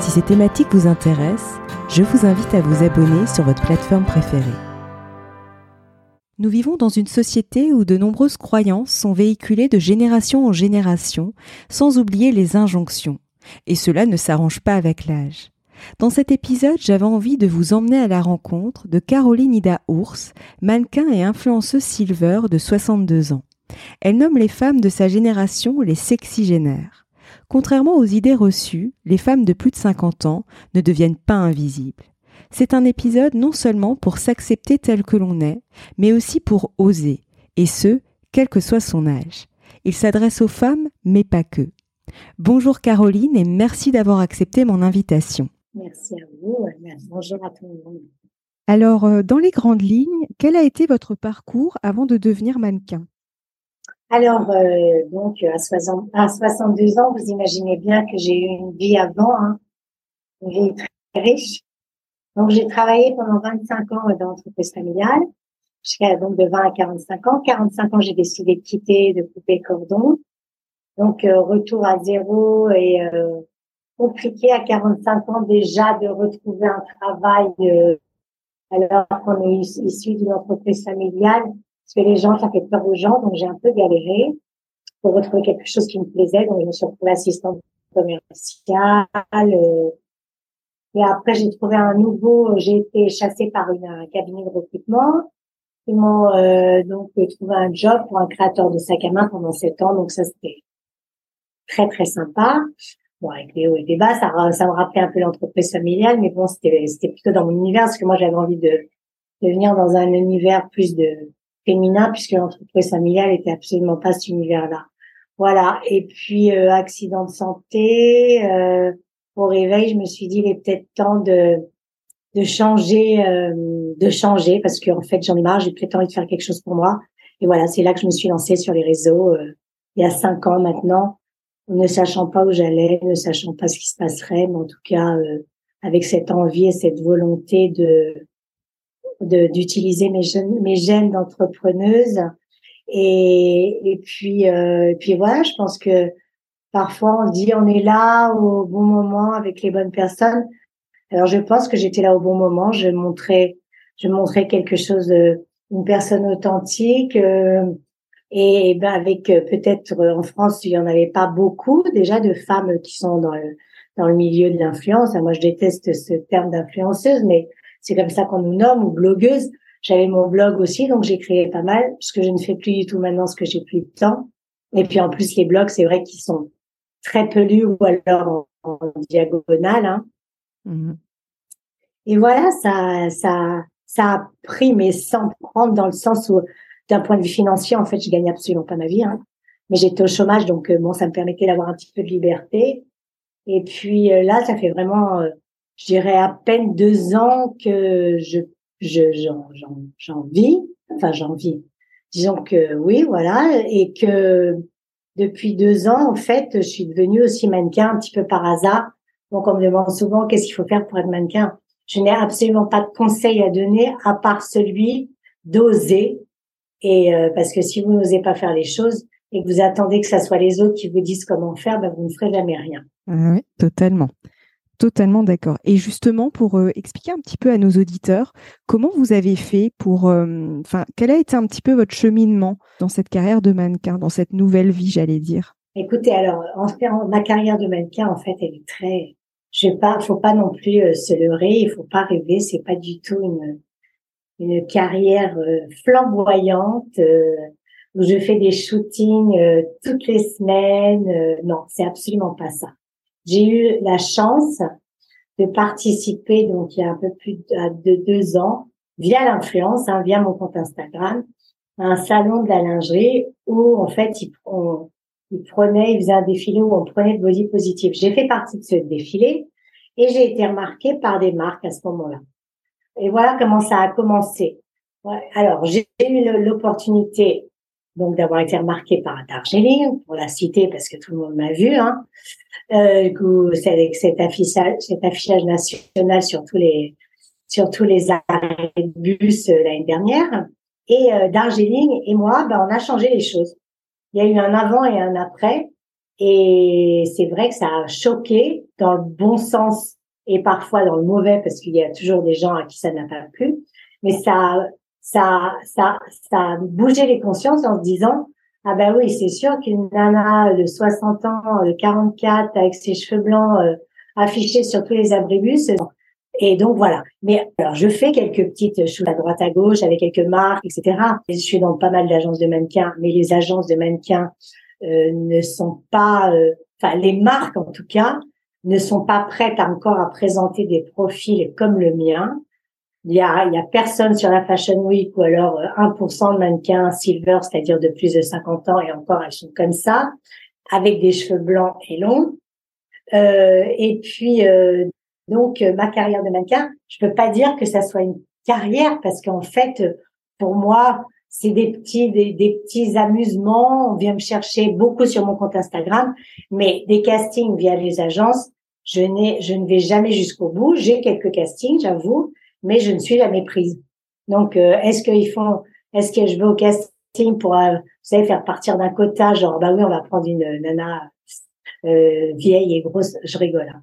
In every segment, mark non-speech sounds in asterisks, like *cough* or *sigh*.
Si ces thématiques vous intéressent, je vous invite à vous abonner sur votre plateforme préférée. Nous vivons dans une société où de nombreuses croyances sont véhiculées de génération en génération, sans oublier les injonctions. Et cela ne s'arrange pas avec l'âge. Dans cet épisode, j'avais envie de vous emmener à la rencontre de Caroline Ida Ours, mannequin et influenceuse silver de 62 ans. Elle nomme les femmes de sa génération les sexygénaires. Contrairement aux idées reçues, les femmes de plus de 50 ans ne deviennent pas invisibles. C'est un épisode non seulement pour s'accepter tel que l'on est, mais aussi pour oser, et ce, quel que soit son âge. Il s'adresse aux femmes, mais pas que. Bonjour Caroline et merci d'avoir accepté mon invitation. Merci à vous. Bonjour à tout le monde. Alors, euh, dans les grandes lignes, quel a été votre parcours avant de devenir mannequin? Alors, euh, donc, à, 60, à 62 ans, vous imaginez bien que j'ai eu une vie avant, hein, une vie très riche. Donc, j'ai travaillé pendant 25 ans dans l'entreprise familiale, jusqu'à donc de 20 à 45 ans. 45 ans, j'ai décidé de quitter, de couper cordon. Donc, euh, retour à zéro et euh, compliqué à 45 ans déjà de retrouver un travail euh, alors qu'on est issu d'une entreprise familiale parce que les gens, ça fait peur aux gens, donc j'ai un peu galéré pour retrouver quelque chose qui me plaisait. Donc je me suis retrouvée assistante commerciale. Euh, et après, j'ai trouvé un nouveau. J'ai été chassée par une, un cabinet de recrutement. Ils m'ont euh, donc trouvé un job pour un créateur de sac à main pendant sept ans. Donc ça, c'était très très sympa. Bon, avec les hauts et les bas, ça, ça me rappelait un peu l'entreprise familiale, mais bon, c'était plutôt dans mon univers parce que moi, j'avais envie de, de venir dans un univers plus de féminin puisque l'entreprise familiale était absolument pas cet univers-là. Voilà. Et puis euh, accident de santé. Euh, au réveil, je me suis dit il est peut-être temps de de changer, euh, de changer parce qu'en fait j'en ai marre. J'ai peut-être envie de faire quelque chose pour moi. Et voilà, c'est là que je me suis lancée sur les réseaux il y a cinq ans maintenant, ne sachant pas où j'allais, ne sachant pas ce qui se passerait, mais en tout cas avec cette envie et cette volonté de d'utiliser mes, mes gènes d'entrepreneuse. Et, et puis, euh, puis voilà, je pense que parfois on dit on est là au bon moment avec les bonnes personnes. Alors je pense que j'étais là au bon moment. Je montrais, je montrais quelque chose de, une personne authentique. Euh, et, ben avec euh, peut-être en France il y en avait pas beaucoup déjà de femmes qui sont dans le dans le milieu de l'influence. Moi je déteste ce terme d'influenceuse, mais c'est comme ça qu'on nous nomme, ou blogueuse. J'avais mon blog aussi, donc j'ai créé pas mal, parce que je ne fais plus du tout maintenant ce que j'ai plus de temps. Et puis en plus, les blogs, c'est vrai qu'ils sont très peu lus ou alors en, diagonale. Hein. Mmh Et voilà, ça, ça, ça a pris, mais sans prendre dans le sens où, d'un point de vue financier, en fait, je gagne absolument pas ma vie. Hein. Mais j'étais au chômage, donc euh, bon, ça me permettait d'avoir un petit peu de liberté. Et puis euh, là, ça fait vraiment euh, je dirais à peine deux ans que je je j'en j'en vis. Enfin j'en vis. Disons que oui voilà. Et que depuis deux ans en fait je suis devenue aussi mannequin un petit peu par hasard. Donc on me demande souvent qu'est-ce qu'il faut faire pour être mannequin. Je n'ai absolument pas de conseil à donner à part celui d'oser. Et euh, parce que si vous n'osez pas faire les choses et que vous attendez que ça soit les autres qui vous disent comment faire ben vous ne ferez jamais rien. Oui totalement Totalement d'accord. Et justement, pour euh, expliquer un petit peu à nos auditeurs, comment vous avez fait pour, euh, enfin, quel a été un petit peu votre cheminement dans cette carrière de mannequin, dans cette nouvelle vie, j'allais dire? Écoutez, alors, ma carrière de mannequin, en fait, elle est très, je sais pas, faut pas non plus euh, se leurrer, il faut pas rêver, c'est pas du tout une une carrière flamboyante où je fais des shootings toutes les semaines. non, c'est absolument pas ça. J'ai eu la chance de participer, donc il y a un peu plus de, deux ans, via l'influence, hein, via mon compte Instagram, à un salon de la lingerie où en fait ils, on, ils prenaient, ils faisaient un défilé où on prenait le body positif. J'ai fait partie de ce défilé Et j'ai été remarquée par des marques à ce moment-là. Et voilà comment ça a commencé. Alors, j'ai eu l'opportunité donc d'avoir été remarquée par Darjeeling, pour la citer parce que tout le monde m'a vu, hein, euh, avec cet affichage, cet affichage national sur tous les sur tous les arrêts de bus euh, l'année dernière. Et euh, Darjeeling et moi, ben, on a changé les choses. Il y a eu un avant et un après. Et c'est vrai que ça a choqué dans le bon sens et parfois dans le mauvais parce qu'il y a toujours des gens à qui ça n'a pas plu. Mais ça, ça, ça, ça a les consciences en se disant, ah ben oui, c'est sûr qu'une nana de 60 ans, de 44, avec ses cheveux blancs euh, affichés sur tous les abribus. Et donc voilà. Mais alors, je fais quelques petites choses à droite à gauche avec quelques marques, etc. Je suis dans pas mal d'agences de mannequins, mais les agences de mannequins euh, ne sont pas, euh, enfin les marques en tout cas, ne sont pas prêtes encore à présenter des profils comme le mien. Il y a, y a personne sur la Fashion Week ou alors 1% euh, de mannequins silver, c'est-à-dire de plus de 50 ans et encore elles sont comme ça, avec des cheveux blancs et longs. Euh, et puis donc ma carrière de mannequin, je peux pas dire que ça soit une carrière parce qu'en fait, pour moi, c'est des petits des, des, petits amusements. On vient me chercher beaucoup sur mon compte Instagram, mais des castings via les agences, je n'ai je ne vais jamais jusqu'au bout. J'ai quelques castings, j'avoue, mais je ne suis jamais prise. Donc euh, est-ce qu'ils font est-ce que je vais au casting pour euh, vous savez faire partir d'un quota genre bah oui on va prendre une nana euh, vieille et grosse, je rigole. Hein.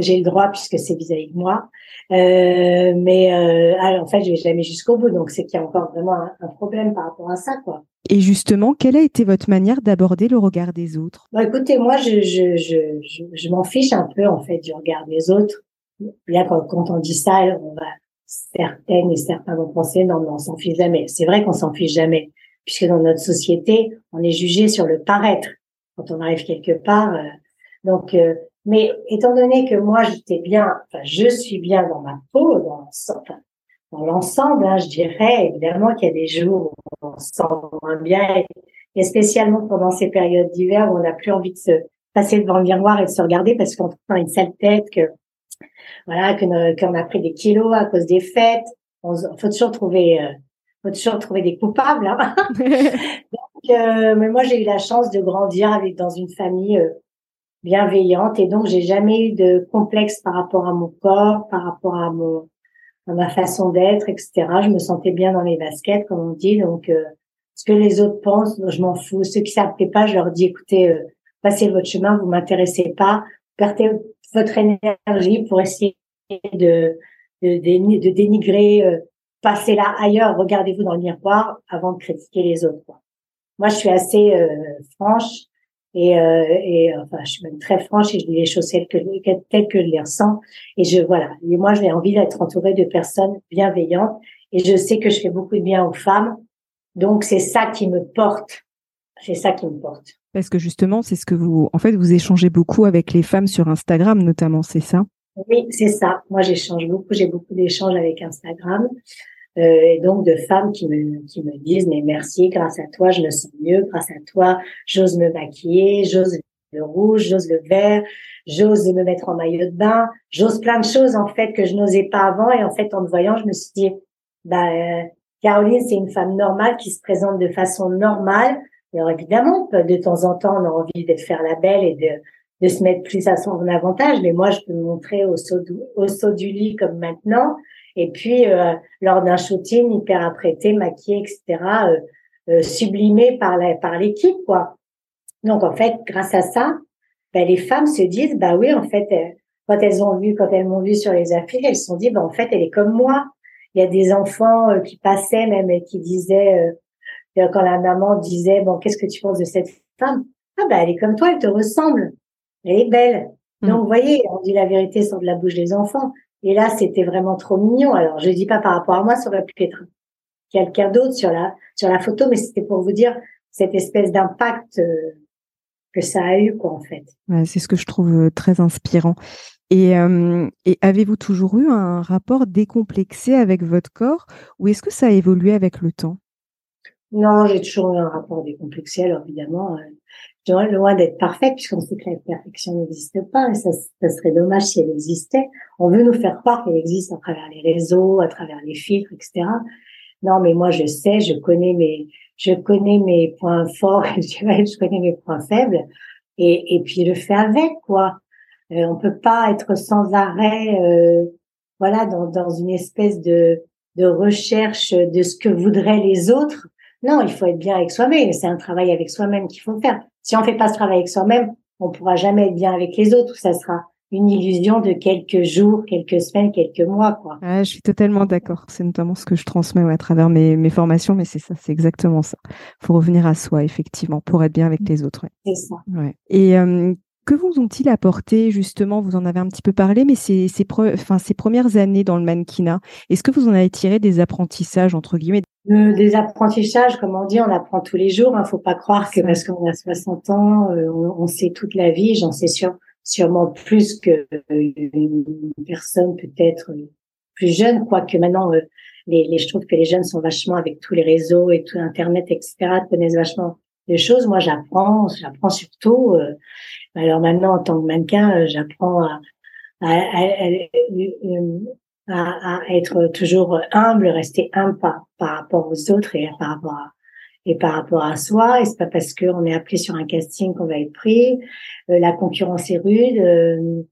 J'ai le droit puisque c'est vis-à-vis de moi. Euh, mais euh, alors, en fait, je vais jamais jusqu'au bout. Donc, c'est qu'il y a encore vraiment un, problème par rapport à ça, quoi. Et justement, quelle a été votre manière d'aborder le regard des autres? Bah, Écoutez, moi, je, je, je, je, m'en fiche un peu, en fait, du regard des autres. Là, quand, quand on dit ça, on va certaines et certains vont penser non, mais on s'en fiche jamais. C'est vrai qu'on s'en fiche jamais, puisque dans notre société, on est jugé sur le paraître quand on arrive quelque part. Euh, donc, euh, mais étant donné que moi j'étais bien, enfin je suis bien dans ma peau, dans, dans l'ensemble, hein, je dirais évidemment qu'il y a des jours où on se sent bien, et, spécialement pendant ces périodes d'hiver où on n'a plus envie de se passer devant le miroir et de se regarder parce qu'on a une sale tête, que voilà, qu'on a pris des kilos à cause des fêtes. On faut toujours trouver, euh, faut toujours trouver des coupables. Hein. *laughs* *laughs* Euh, mais moi, j'ai eu la chance de grandir avec dans une famille euh, bienveillante et donc j'ai jamais eu de complexe par rapport à mon corps, par rapport à mon à ma façon d'être, etc. Je me sentais bien dans les baskets, comme on dit. Donc, euh, ce que les autres pensent, je m'en fous. Ceux qui s'appellent pas, je leur dis écoutez, passez votre chemin, vous m'intéressez pas, perdez votre énergie pour essayer de de, dénigrer, passez là ailleurs, regardez-vous dans le miroir avant de critiquer les autres. Moi, je suis assez euh, franche et, euh, et enfin, je suis même très franche et je dis les choses telles que, telles que je les ressens. Et je voilà. Et moi, j'ai envie d'être entourée de personnes bienveillantes et je sais que je fais beaucoup de bien aux femmes. Donc, c'est ça qui me porte. C'est ça qui me porte. Parce que justement, c'est ce que vous, en fait, vous échangez beaucoup avec les femmes sur Instagram, notamment, c'est ça? Oui, c'est ça. Moi, j'échange beaucoup. J'ai beaucoup d'échanges avec Instagram. Euh, et donc de femmes qui me, qui me disent mais merci, grâce à toi je me sens mieux, grâce à toi j'ose me maquiller, j'ose le rouge, j'ose le vert, j'ose me mettre en maillot de bain, j'ose plein de choses en fait que je n'osais pas avant et en fait en te voyant je me suis dit bah euh, Caroline c'est une femme normale qui se présente de façon normale. Alors évidemment de temps en temps on a envie de faire la belle et de de se mettre plus à son avantage, mais moi je peux me montrer au saut du, au saut du lit comme maintenant et puis, euh, lors d'un shooting hyper apprêté, maquillé, etc., euh, euh, sublimé par la, par l'équipe, quoi. Donc, en fait, grâce à ça, ben, les femmes se disent, bah oui, en fait, quand elles ont vu, quand elles m'ont vu sur les affiches, elles se sont dit, bah en fait, elle est comme moi. Il y a des enfants qui passaient même et qui disaient, quand la maman disait, bon, qu'est-ce que tu penses de cette femme? Ah ben, elle est comme toi, elle te ressemble, elle est belle. Mmh. Donc, vous voyez, on dit la vérité sur de la bouche des enfants. Et là, c'était vraiment trop mignon. Alors, je dis pas par rapport à moi, ça aurait pu être quelqu'un d'autre sur la sur la photo, mais c'était pour vous dire cette espèce d'impact euh, que ça a eu, quoi, en fait. c'est ce que je trouve euh, très inspirant. Et, euh, et avez-vous toujours eu un rapport décomplexé avec votre corps, ou est-ce que ça a évolué avec le temps? Non, j'ai toujours eu un rapport décomplexé, alors évidemment, euh, loin d'être parfaite, puisqu'on sait que la perfection n'existe pas, et ça, ça serait dommage si elle existait. On veut nous faire croire qu'elle existe à travers les réseaux, à travers les filtres, etc. Non, mais moi, je sais, je connais mes, je connais mes points forts, *laughs* je connais mes points faibles, et, et puis je fais avec, quoi. Euh, on peut pas être sans arrêt, euh, voilà, dans, dans une espèce de, de recherche de ce que voudraient les autres non, il faut être bien avec soi-même. C'est un travail avec soi-même qu'il faut faire. Si on fait pas ce travail avec soi-même, on pourra jamais être bien avec les autres. Ça sera une illusion de quelques jours, quelques semaines, quelques mois, quoi. je suis totalement d'accord. C'est notamment ce que je transmets à travers mes, mes formations, mais c'est ça, c'est exactement ça. Faut revenir à soi, effectivement, pour être bien avec les autres. C'est ça. Ouais. Et euh, que vous ont-ils apporté justement? Vous en avez un petit peu parlé, mais ces, ces, enfin, ces premières années dans le mannequinat, est-ce que vous en avez tiré des apprentissages entre guillemets Des apprentissages, comme on dit, on apprend tous les jours. Il hein. ne faut pas croire que parce qu'on a 60 ans, euh, on, sait toute la vie. J'en sais sûrement plus que euh, une personne peut-être plus jeune, quoique maintenant, euh, les, les, je trouve que les jeunes sont vachement avec tous les réseaux et tout Internet, etc., connaissent vachement de choses. Moi, j'apprends, j'apprends surtout. Euh, alors maintenant, en tant que mannequin, euh, j'apprends à, à, à, à, être toujours humble, rester humble par, rapport aux autres et par rapport à, et par rapport à soi. Et c'est pas parce qu'on est appelé sur un casting qu'on va être pris. Euh, la concurrence est rude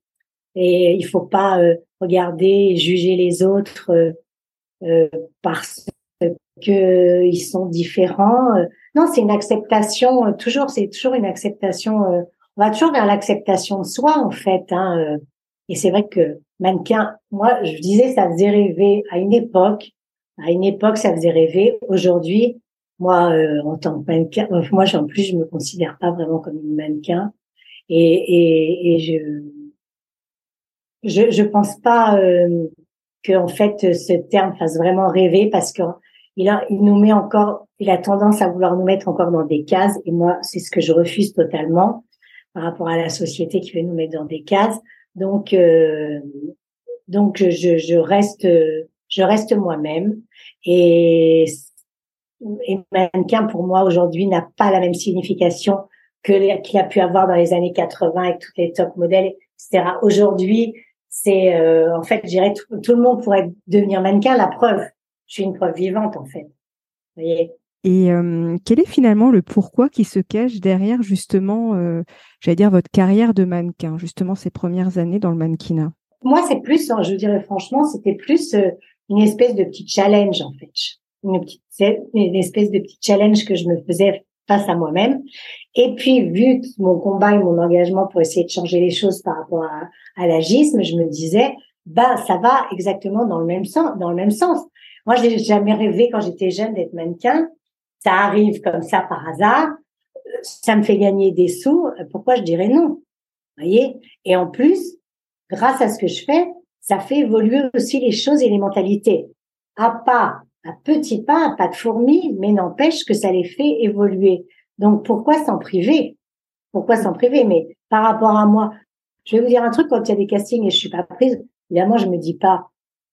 et il faut pas regarder et juger les autres parce qu'ils sont différents. Non, c'est une acceptation. toujours, c'est toujours une acceptation on va toujours vers l'acceptation de soi en fait. Hein, euh. et c'est vrai que mannequin, moi je disais ça faisait rêver à une époque. À une époque ça faisait rêver. Aujourd'hui, moi euh, en tant que mannequin, euh, moi en plus je me considère pas vraiment comme une mannequin. Et, et, et je, je je pense pas euh, que en fait ce terme fasse vraiment rêver parce que il, a, il nous met encore, il a tendance à vouloir nous mettre encore dans des cases et moi c'est ce que je refuse totalement par rapport à la société qui veut nous mettre dans des cases. Donc, euh, donc je, je reste, je reste moi-même et, et mannequin pour moi aujourd'hui n'a pas la même signification que qu'il a pu avoir dans les années 80 avec toutes les top modèles, etc. Aujourd'hui, c'est euh, en fait, je dirais tout, tout, le monde pourrait devenir mannequin. La preuve, je suis une preuve vivante en fait. Vous voyez? Et euh, quel est finalement le pourquoi qui se cache derrière justement, euh, j'allais dire, votre carrière de mannequin, justement ces premières années dans le mannequinat? Moi, c'est plus, hein, je dirais franchement, c'était plus euh, une espèce de petit challenge en fait, une, petite, une espèce de petit challenge que je me faisais face à moi-même. Et puis, vu mon combat et mon engagement pour essayer de changer les choses par rapport à, à l'agisme, je me disais, bah, ça va exactement dans le même sens. Dans le même sens. Moi, j'ai jamais rêvé quand j'étais jeune d'être mannequin ça arrive comme ça par hasard, ça me fait gagner des sous, pourquoi je dirais non? Voyez? Et en plus, grâce à ce que je fais, ça fait évoluer aussi les choses et les mentalités. À pas, à petits pas, à pas de fourmis, mais n'empêche que ça les fait évoluer. Donc pourquoi s'en priver? Pourquoi s'en priver? Mais par rapport à moi, je vais vous dire un truc, quand il y a des castings et je suis pas prise, évidemment, je me dis pas,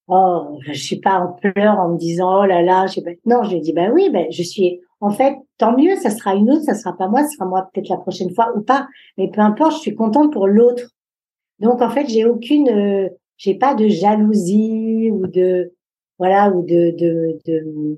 oh, je suis pas en pleurs en me disant oh là là, je. Non, je lui dis ben oui, ben je suis. En fait, tant mieux, ça sera une autre, ça sera pas moi, ça sera moi peut-être la prochaine fois ou pas. Mais peu importe, je suis contente pour l'autre. Donc en fait, j'ai aucune, euh, j'ai pas de jalousie ou de voilà ou de de de,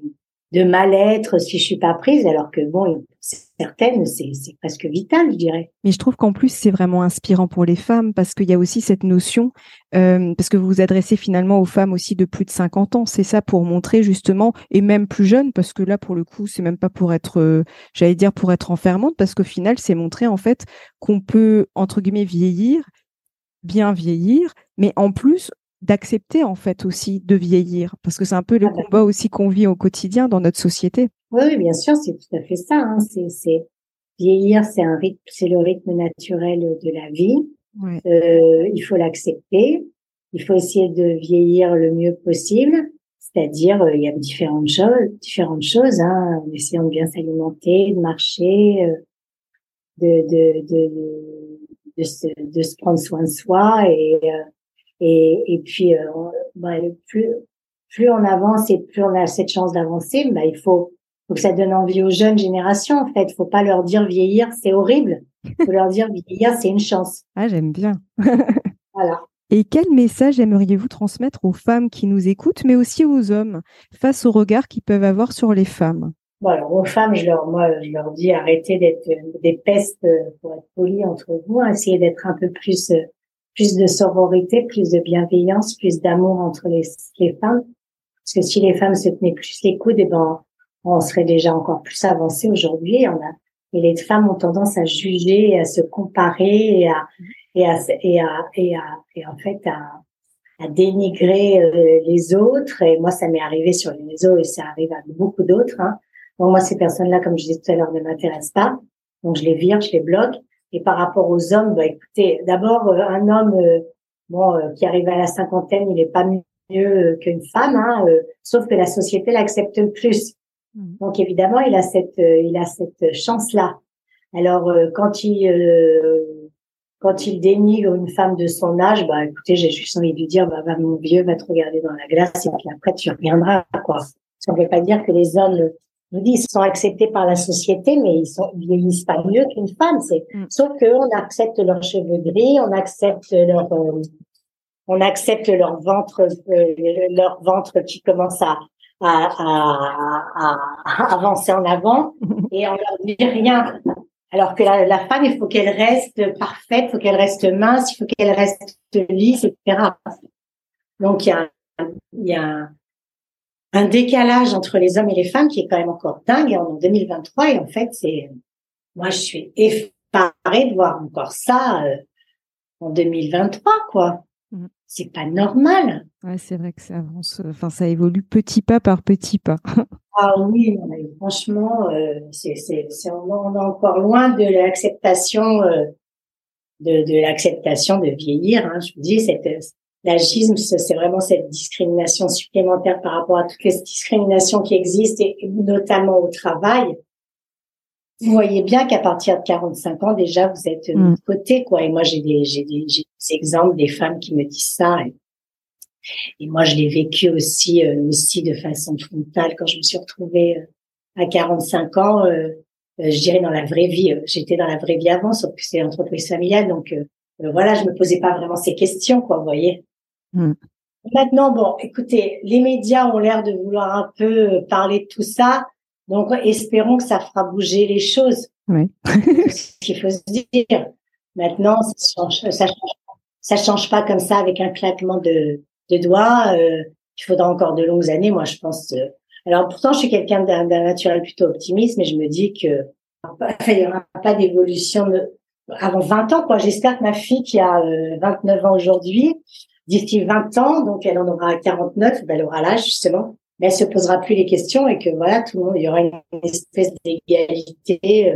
de mal-être si je suis pas prise, alors que bon, certaines, c'est presque vital, je dirais. Mais je trouve qu'en plus, c'est vraiment inspirant pour les femmes parce qu'il y a aussi cette notion, euh, parce que vous vous adressez finalement aux femmes aussi de plus de 50 ans, c'est ça pour montrer justement, et même plus jeunes, parce que là, pour le coup, c'est même pas pour être, euh, j'allais dire, pour être enfermante, parce qu'au final, c'est montrer en fait qu'on peut, entre guillemets, vieillir, bien vieillir, mais en plus, d'accepter en fait aussi de vieillir Parce que c'est un peu le ah, combat aussi qu'on vit au quotidien dans notre société. Oui, bien sûr, c'est tout à fait ça. Hein. C'est vieillir, c'est un rythme, c'est le rythme naturel de la vie. Euh, il faut l'accepter. Il faut essayer de vieillir le mieux possible. C'est-à-dire, euh, il y a différentes choses, différentes choses, hein, en essayant de bien s'alimenter, de marcher, euh, de, de, de, de, se, de se prendre soin de soi et et, et puis, euh, bah, plus, plus on avance et plus on a cette chance d'avancer, bah, il faut faut que ça donne envie aux jeunes générations. En fait, faut pas leur dire vieillir, c'est horrible. Faut leur dire vieillir, c'est une chance. *laughs* Ah, j'aime bien. *laughs* voilà. Et quel message aimeriez-vous transmettre aux femmes qui nous écoutent, mais aussi aux hommes, face au regard qu'ils peuvent avoir sur les femmes? Bon, alors aux femmes, je leur, moi, je leur dis arrêtez d'être des pestes, pour être poli entre vous, hein, essayez d'être un peu plus, plus de sororité, plus de bienveillance, plus d'amour entre les, les femmes. Parce que si les femmes se tenaient plus les coudes, eh ben, on serait déjà encore plus avancé aujourd'hui. Et les femmes ont tendance à juger, à se comparer et à, et à, et à, et, à, et en fait à, à dénigrer euh, les autres. Et moi, ça m'est arrivé sur les réseaux et ça arrive à beaucoup d'autres. Hein. Donc moi, ces personnes-là, comme je disais tout à l'heure, ne m'intéressent pas. Donc je les vire, je les bloque. Et par rapport aux hommes, bah écoutez, d'abord euh, un homme euh, bon qui arrive à la cinquantaine, il n'est pas mieux qu'une femme, hein, sauf que la société l'accepte plus. Mmh. Donc évidemment, il a cette il a cette chance là. Alors quand il quand il dénigre une femme de son âge, bah écoutez, j'ai juste envie de lui dire, bah, va mon vieux, va te regarder dans la glace et puis après tu reviendras, quoi. Ça ne veut pas dire que les hommes, nous disent, sont acceptés par la société, mais ils sont ils vieillissent pas mieux qu'une femme. C'est mm. sauf qu'on accepte leurs cheveux gris, on accepte leur euh, on accepte leur ventre euh, leur ventre qui commence à à, à, à avancer en avant *laughs* et on leur dit rien. Alors que la, la femme, il faut qu'elle reste parfaite, il faut qu'elle reste mince, il faut qu'elle reste lisse, etc. Donc il y a, il y a un décalage entre les hommes et les femmes qui est quand même encore dingue en 2023. Et en fait, c'est moi, je suis effarée de voir encore ça euh, en 2023, quoi. Mmh. C'est pas normal. Ouais, c'est vrai que ça avance. Enfin, ça évolue petit pas par petit pas. *laughs* Ah oui, franchement, euh, c'est, c'est, on, est encore loin de l'acceptation, euh, de, de l'acceptation de vieillir. Hein. Je vous dis, cette, l'agisme, c'est vraiment cette discrimination supplémentaire par rapport à toutes les discriminations qui existent, et notamment au travail. Vous voyez bien qu'à partir de 45 ans, déjà, vous êtes de mmh. côté, quoi. Et moi, j'ai des, j'ai des, j'ai des exemples des femmes qui me disent ça. Et, et moi, je l'ai vécu aussi, euh, aussi de façon frontale quand je me suis retrouvée euh, à 45 ans. Euh, je dirais dans la vraie vie. J'étais dans la vraie vie avant, sauf que c'est l'entreprise familiale, donc voilà, je me posais pas vraiment ces questions, quoi. Vous voyez. Mmh. Maintenant, bon, écoutez, les médias ont l'air de vouloir un peu parler de tout ça, donc espérons que ça fera bouger les choses. Oui. *laughs* ce qu'il faut se dire. Maintenant, ça change, ça change, ça change pas comme ça avec un claquement de, de doigts. Euh, il faudra encore de longues années, moi, je pense. Euh. Alors pourtant, je suis quelqu'un d'un naturel plutôt optimiste, mais je me dis que il n'y aura pas d'évolution avant 20 ans, quoi. J'espère que ma fille qui a 29 euh, ans aujourd'hui, d'ici 20 ans, donc elle en aura 49, ben elle aura l'âge justement, mais elle se posera plus les questions et que voilà, tout le monde, il y aura une espèce d'égalité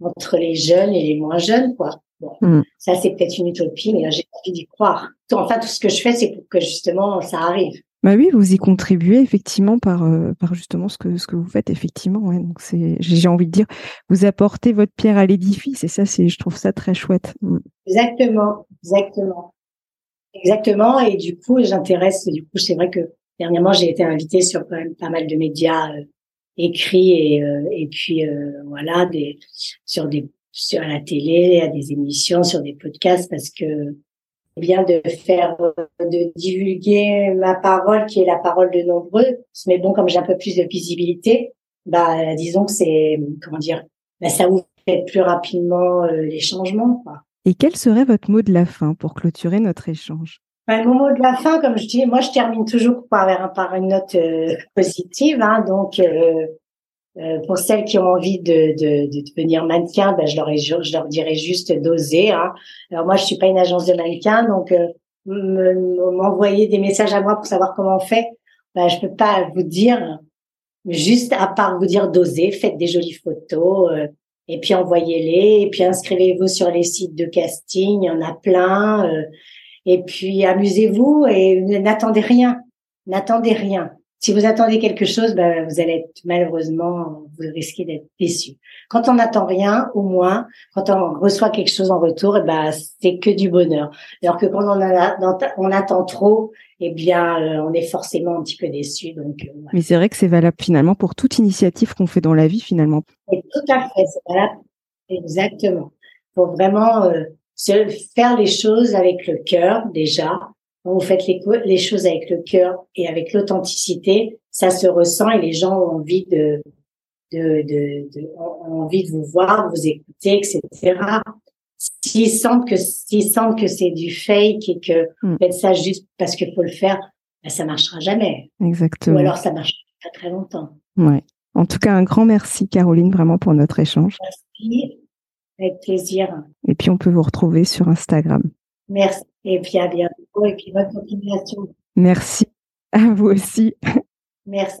entre les jeunes et les moins jeunes, quoi. Bon, mm. ça c'est peut-être une utopie, mais j'ai envie d'y croire. Enfin, tout ce que je fais, c'est pour que justement ça arrive. Bah oui, vous y contribuez effectivement par euh, par justement ce que ce que vous faites effectivement. Ouais. Donc c'est, j'ai envie de dire, vous apportez votre pierre à l'édifice et ça c'est, je trouve ça très chouette. Mm. Exactement, exactement, exactement. Et du coup, j'intéresse. Du coup, c'est vrai que dernièrement j'ai été invitée sur quand même pas mal de médias euh, écrits et euh, et puis voilà des sur des sur la télé, à des émissions, sur des podcasts, parce que bien de faire, de divulguer ma parole, qui est la parole de nombreux. Mais bon, comme j'ai un peu plus de visibilité, bah, disons que c'est, comment dire, bah, ça fait plus rapidement euh, les changements, quoi. Et quel serait votre mot de la fin pour clôturer notre échange? Bah, Mon mot de la fin, comme je dis, moi je termine toujours par, une note euh, positive. Hein, donc, euh, euh, pour celles qui ont envie de, de, de devenir mannequin, ben je, leur je leur dirais juste d'oser. Hein. Alors moi, je suis pas une agence de mannequin, donc euh, m'envoyer des messages à moi pour savoir comment on fait, ben, je peux pas vous dire, juste à part vous dire d'oser, faites des jolies photos, et puis envoyez-les, et puis inscrivez-vous sur les sites de casting, il y en a plein, euh, et puis amusez-vous et n'attendez rien, n'attendez rien. si vous attendez quelque chose, ben, vous allez être malheureusement, vous risquez d'être déçu. Quand on n'attend rien, au moins, quand on reçoit quelque chose en retour, eh ben, c'est que du bonheur. Alors que quand on, a, on attend trop, eh bien, euh, on est forcément un petit peu déçu. Donc, euh, Mais c'est vrai que c'est valable finalement pour toute initiative qu'on fait dans la vie, finalement. Et tout à fait, c'est valable. Exactement. Pour vraiment euh, se faire les choses avec le cœur déjà, vous faites les, les choses avec le cœur et avec l'authenticité, ça se ressent et les gens ont envie de, de, de, de ont envie de vous voir, de vous écouter, etc. S'ils sentent que s'ils sentent que c'est du fake et que mm. faites ça juste parce qu'il faut le faire, ben ça marchera jamais. Exactement. Ou alors ça marche pas très longtemps. Ouais. En tout cas, un grand merci Caroline vraiment pour notre échange. Merci, avec plaisir. Et puis on peut vous retrouver sur Instagram. Merci. Et puis à bientôt. Et puis bonne continuation. Merci. À vous aussi. *laughs* Merci.